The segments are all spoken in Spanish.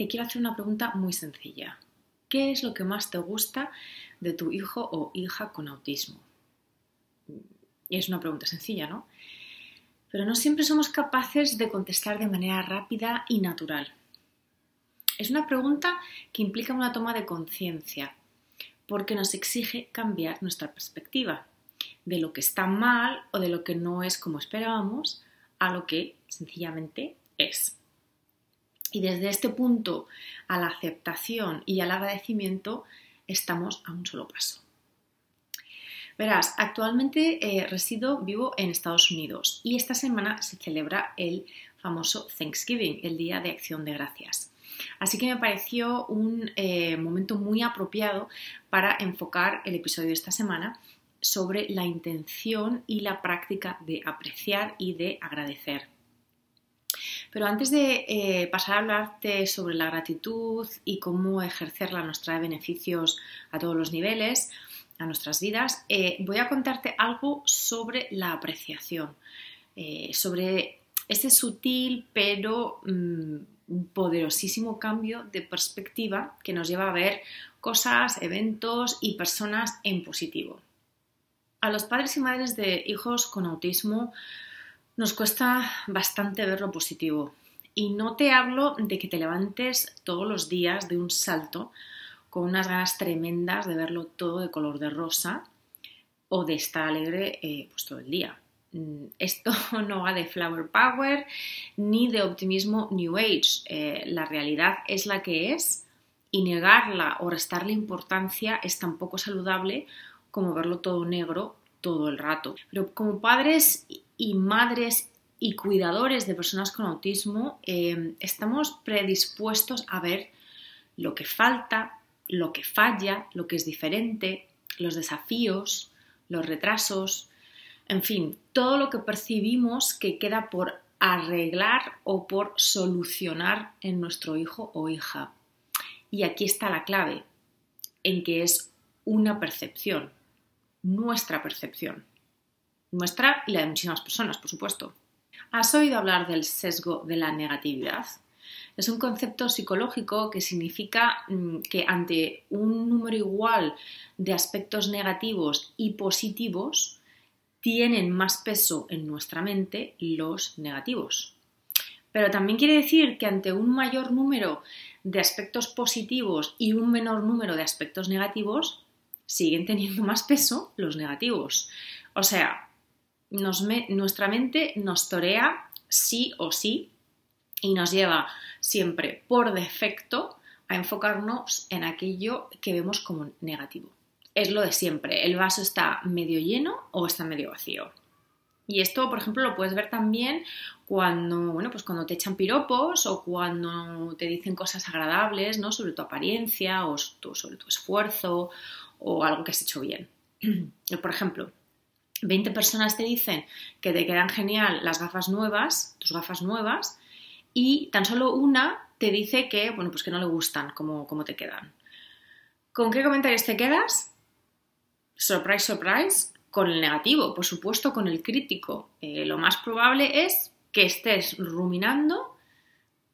Te quiero hacer una pregunta muy sencilla. ¿Qué es lo que más te gusta de tu hijo o hija con autismo? Y es una pregunta sencilla, ¿no? Pero no siempre somos capaces de contestar de manera rápida y natural. Es una pregunta que implica una toma de conciencia, porque nos exige cambiar nuestra perspectiva de lo que está mal o de lo que no es como esperábamos a lo que sencillamente es. Y desde este punto a la aceptación y al agradecimiento estamos a un solo paso. Verás, actualmente eh, resido, vivo en Estados Unidos y esta semana se celebra el famoso Thanksgiving, el Día de Acción de Gracias. Así que me pareció un eh, momento muy apropiado para enfocar el episodio de esta semana sobre la intención y la práctica de apreciar y de agradecer. Pero antes de eh, pasar a hablarte sobre la gratitud y cómo ejercerla nos trae beneficios a todos los niveles, a nuestras vidas, eh, voy a contarte algo sobre la apreciación, eh, sobre ese sutil pero mm, poderosísimo cambio de perspectiva que nos lleva a ver cosas, eventos y personas en positivo. A los padres y madres de hijos con autismo nos cuesta bastante ver lo positivo. Y no te hablo de que te levantes todos los días de un salto con unas ganas tremendas de verlo todo de color de rosa o de estar alegre eh, pues todo el día. Mm, esto no va de flower power ni de optimismo New Age. Eh, la realidad es la que es y negarla o restarle importancia es tan poco saludable como verlo todo negro todo el rato. Pero como padres y madres y cuidadores de personas con autismo, eh, estamos predispuestos a ver lo que falta, lo que falla, lo que es diferente, los desafíos, los retrasos, en fin, todo lo que percibimos que queda por arreglar o por solucionar en nuestro hijo o hija. Y aquí está la clave, en que es una percepción, nuestra percepción. Nuestra y la de muchísimas personas, por supuesto. ¿Has oído hablar del sesgo de la negatividad? Es un concepto psicológico que significa mm, que ante un número igual de aspectos negativos y positivos, tienen más peso en nuestra mente los negativos. Pero también quiere decir que ante un mayor número de aspectos positivos y un menor número de aspectos negativos, siguen teniendo más peso los negativos. O sea, nuestra mente nos torea sí o sí y nos lleva siempre por defecto a enfocarnos en aquello que vemos como negativo. Es lo de siempre, el vaso está medio lleno o está medio vacío. Y esto, por ejemplo, lo puedes ver también cuando, bueno, pues cuando te echan piropos o cuando te dicen cosas agradables, ¿no? Sobre tu apariencia o sobre tu esfuerzo o algo que has hecho bien. Por ejemplo, 20 personas te dicen que te quedan genial las gafas nuevas, tus gafas nuevas, y tan solo una te dice que, bueno, pues que no le gustan como, te quedan. ¿Con qué comentarios te quedas? Surprise, surprise, con el negativo, por supuesto, con el crítico. Eh, lo más probable es que estés ruminando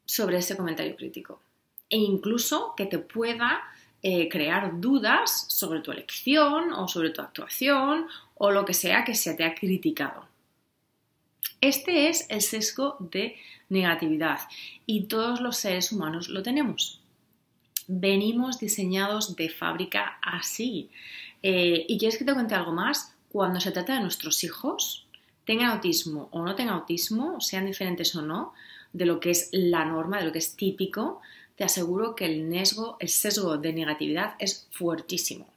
sobre ese comentario crítico e incluso que te pueda eh, crear dudas sobre tu elección o sobre tu actuación o lo que sea que se te ha criticado. Este es el sesgo de negatividad y todos los seres humanos lo tenemos. Venimos diseñados de fábrica así. Eh, ¿Y quieres que te cuente algo más? Cuando se trata de nuestros hijos, tengan autismo o no tengan autismo, sean diferentes o no, de lo que es la norma, de lo que es típico, te aseguro que el, el sesgo de negatividad es fuertísimo.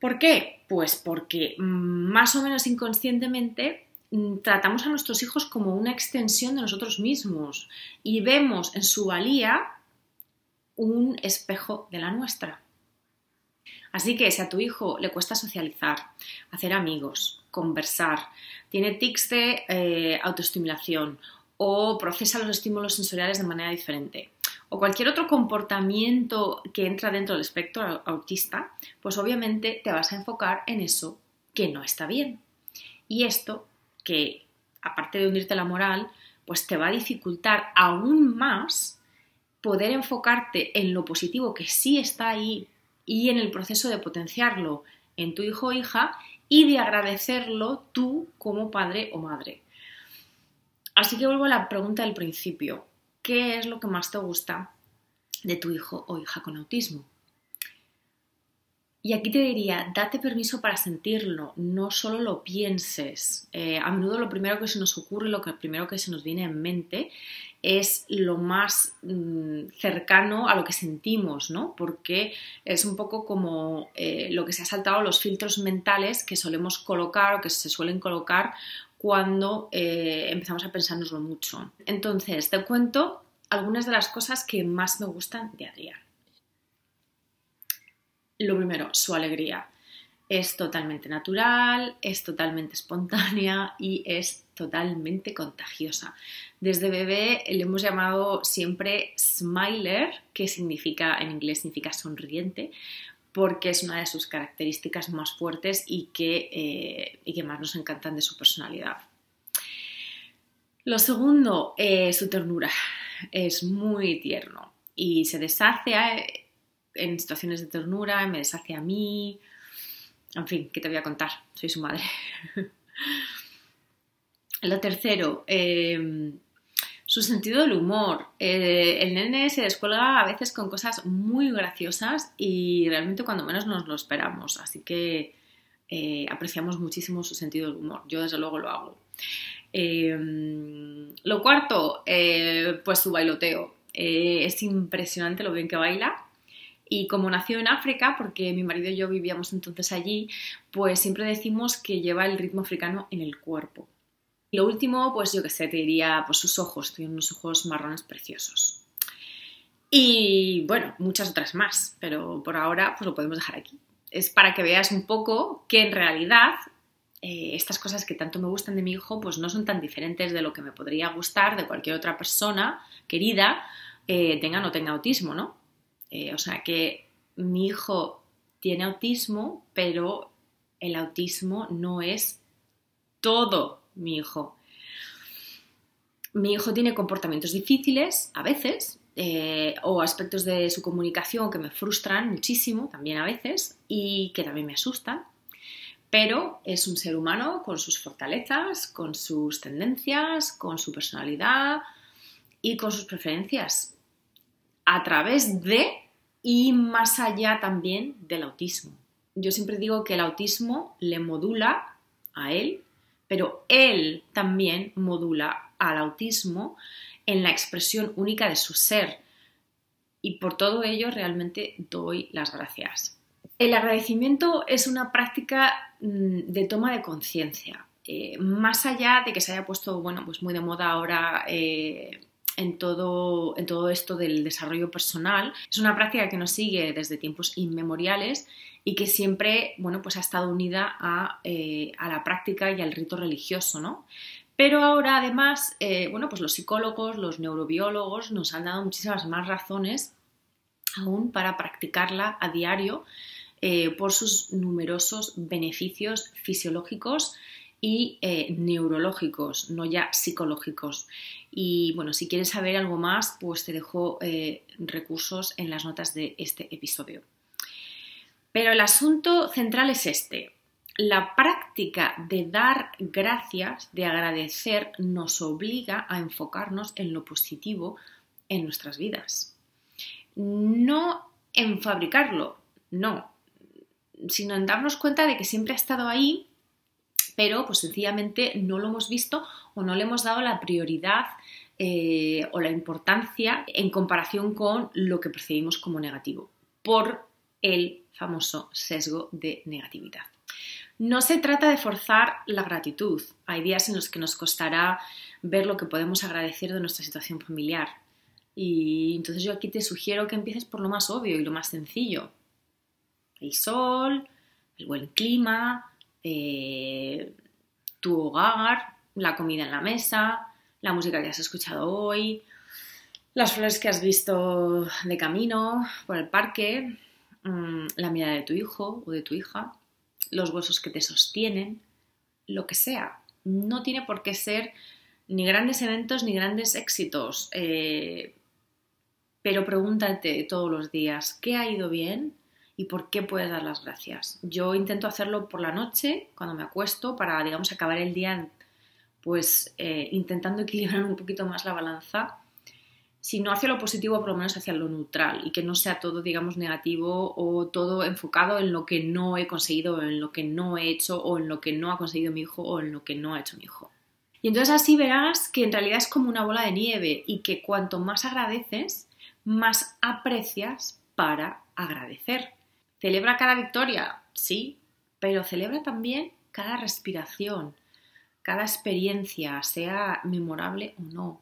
¿Por qué? Pues porque mm, más o menos inconscientemente mm, tratamos a nuestros hijos como una extensión de nosotros mismos y vemos en su valía un espejo de la nuestra. Así que si a tu hijo le cuesta socializar, hacer amigos, conversar, tiene tics de eh, autoestimulación o procesa los estímulos sensoriales de manera diferente, o cualquier otro comportamiento que entra dentro del espectro autista, pues obviamente te vas a enfocar en eso que no está bien. Y esto, que aparte de hundirte la moral, pues te va a dificultar aún más poder enfocarte en lo positivo que sí está ahí y en el proceso de potenciarlo en tu hijo o hija y de agradecerlo tú como padre o madre. Así que vuelvo a la pregunta del principio. ¿Qué es lo que más te gusta de tu hijo o hija con autismo? Y aquí te diría, date permiso para sentirlo, no solo lo pienses. Eh, a menudo lo primero que se nos ocurre, lo que primero que se nos viene en mente es lo más mm, cercano a lo que sentimos, ¿no? Porque es un poco como eh, lo que se ha saltado los filtros mentales que solemos colocar o que se suelen colocar cuando eh, empezamos a pensárnoslo mucho. Entonces, te cuento algunas de las cosas que más me gustan de Adrián. Lo primero, su alegría. Es totalmente natural, es totalmente espontánea y es totalmente contagiosa. Desde bebé le hemos llamado siempre Smiler, que significa en inglés significa sonriente, porque es una de sus características más fuertes y que, eh, y que más nos encantan de su personalidad. Lo segundo, eh, su ternura. Es muy tierno y se deshace eh, en situaciones de ternura, me deshace a mí. En fin, ¿qué te voy a contar? Soy su madre. Lo tercero, em, su sentido del humor. Eh, el nene se descuelga a veces con cosas muy graciosas y realmente cuando menos nos lo esperamos. Así que eh, apreciamos muchísimo su sentido del humor. Yo desde luego lo hago. Em, lo cuarto, eh, pues su bailoteo. es impresionante lo bien que baila. Y como nació en África, porque mi marido y yo vivíamos entonces allí, pues siempre decimos que lleva el ritmo africano en el cuerpo. Lo último, pues yo que sé, te diría, pues sus ojos, tiene unos ojos marrones preciosos. Y bueno, muchas otras más, pero por ahora pues lo podemos dejar aquí. Es para que veas un poco que en realidad eh, estas cosas que tanto me gustan de mi hijo pues no son tan diferentes de lo que me podría gustar de cualquier otra persona querida, eh, tenga o no tenga autismo, ¿no? Eh, o sea que mi hijo tiene autismo, pero el autismo no es todo mi hijo. Mi hijo tiene comportamientos difíciles a veces eh, o aspectos de su comunicación que me frustran muchísimo también a veces y que también me asustan, pero es un ser humano con sus fortalezas, con sus tendencias, con su personalidad y con sus preferencias a través de y más allá también del autismo. Yo siempre digo que el autismo le modula a él, pero él también modula al autismo en la expresión única de su ser. Y por todo ello realmente doy las gracias. El agradecimiento es una práctica mm, de toma de conciencia. Eh, más allá de que se haya puesto, bueno, pues muy de moda ahora eh, en todo, en todo esto del desarrollo personal. Es una práctica que nos sigue desde tiempos inmemoriales y que siempre bueno, pues ha estado unida a, eh, la práctica y al rito religioso. ¿no? Pero ahora además, eh, bueno, pues los psicólogos, los neurobiólogos nos han dado muchísimas más razones aún para practicarla a diario eh, por sus numerosos beneficios fisiológicos y neurológicos, no ya psicológicos. Y bueno, si quieres saber algo más, pues te dejo recursos en las notas de este episodio. Pero el asunto central es este. La práctica de dar gracias, de agradecer, nos obliga a enfocarnos en lo positivo en nuestras vidas. No en fabricarlo, no, sino en darnos cuenta de que siempre ha estado ahí pero pues sencillamente no lo hemos visto o no le hemos dado la prioridad eh, o la importancia en comparación con lo que percibimos como negativo por el famoso sesgo de negatividad. No se trata de forzar la gratitud. Hay días en los que nos costará ver lo que podemos agradecer de nuestra situación familiar. Y entonces yo aquí te sugiero que empieces por lo más obvio y lo más sencillo. El sol, el buen clima, eh, tu hogar, la comida en la mesa, la música que has escuchado hoy, las flores que has visto de camino por el parque, mm, la mirada de tu hijo o de tu hija, los huesos que te sostienen, lo que sea. No tiene por qué ser ni grandes eventos ni grandes éxitos. Eh, pero pregúntate todos los días, ¿qué ha ido bien? ¿Y por qué puedes dar las gracias? Yo intento hacerlo por la noche, cuando me acuesto, para, digamos, acabar el día, pues, eh, intentando equilibrar un poquito más la balanza si no hacia lo positivo, por lo menos hacia lo neutral y que no sea todo, digamos, negativo o todo enfocado en lo que no he conseguido, en lo que no he hecho o en lo que no ha conseguido mi hijo o en lo que no ha hecho mi hijo. Y entonces así verás que en realidad es como una bola de nieve y que cuanto más agradeces, más aprecias para agradecer. ¿Celebra cada victoria? Sí, pero celebra también cada respiración, cada experiencia, sea memorable o no.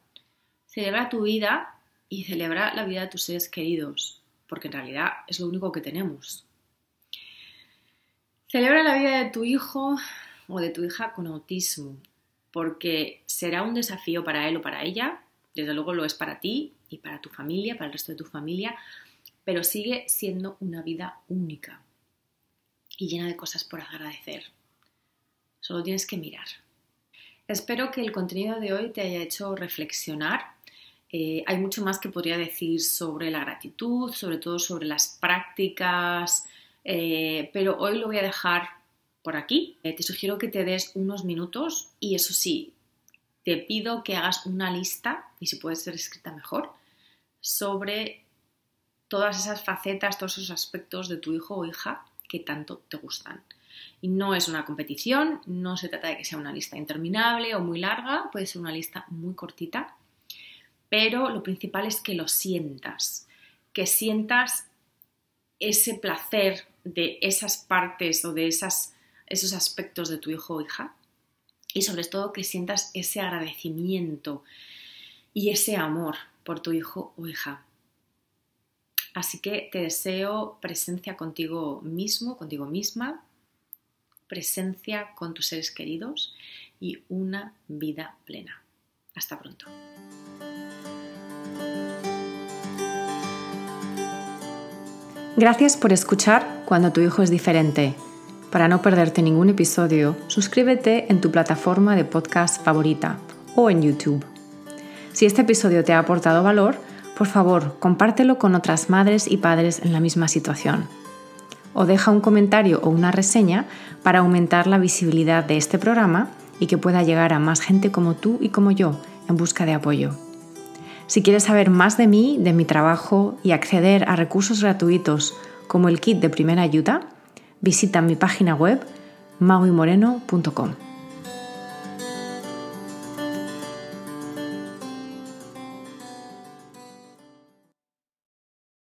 Celebra tu vida y celebra la vida de tus seres queridos, porque en realidad es lo único que tenemos. Celebra la vida de tu hijo o de tu hija con autismo, porque será un desafío para él o para ella, desde luego lo es para ti y para tu familia, para el resto de tu familia, pero sigue siendo una vida única y llena de cosas por agradecer. Solo tienes que mirar. Espero que el contenido de hoy te haya hecho reflexionar eh, hay mucho más que podría decir sobre la gratitud, sobre todo sobre las prácticas, eh, pero hoy lo voy a dejar por aquí. Eh, te sugiero que te des unos minutos y eso sí, te pido que hagas una lista, y si puede ser escrita mejor, sobre todas esas facetas, todos esos aspectos de tu hijo o hija que tanto te gustan. Y no es una competición, no se trata de que sea una lista interminable o muy larga, puede ser una lista muy cortita pero lo principal es que lo sientas, que sientas ese placer de esas partes o de esos aspectos de tu hijo o hija y sobre todo que sientas ese agradecimiento y ese amor por tu hijo o hija. Así que te deseo presencia contigo mismo, contigo misma, presencia con tus seres queridos y una vida plena. Hasta pronto. Gracias por escuchar Cuando tu hijo es diferente. Para no perderte ningún episodio, suscríbete en tu plataforma de podcast favorita o en YouTube. Si este episodio te ha aportado valor, por favor, compártelo con otras madres y padres en la misma situación. O deja un comentario o una reseña para aumentar la visibilidad de este programa y que pueda llegar a más gente como tú y como yo en busca de apoyo. Si quieres saber más de mí, de mi trabajo y acceder a recursos gratuitos como el kit de primera ayuda, visita mi página web mauimoreno.com.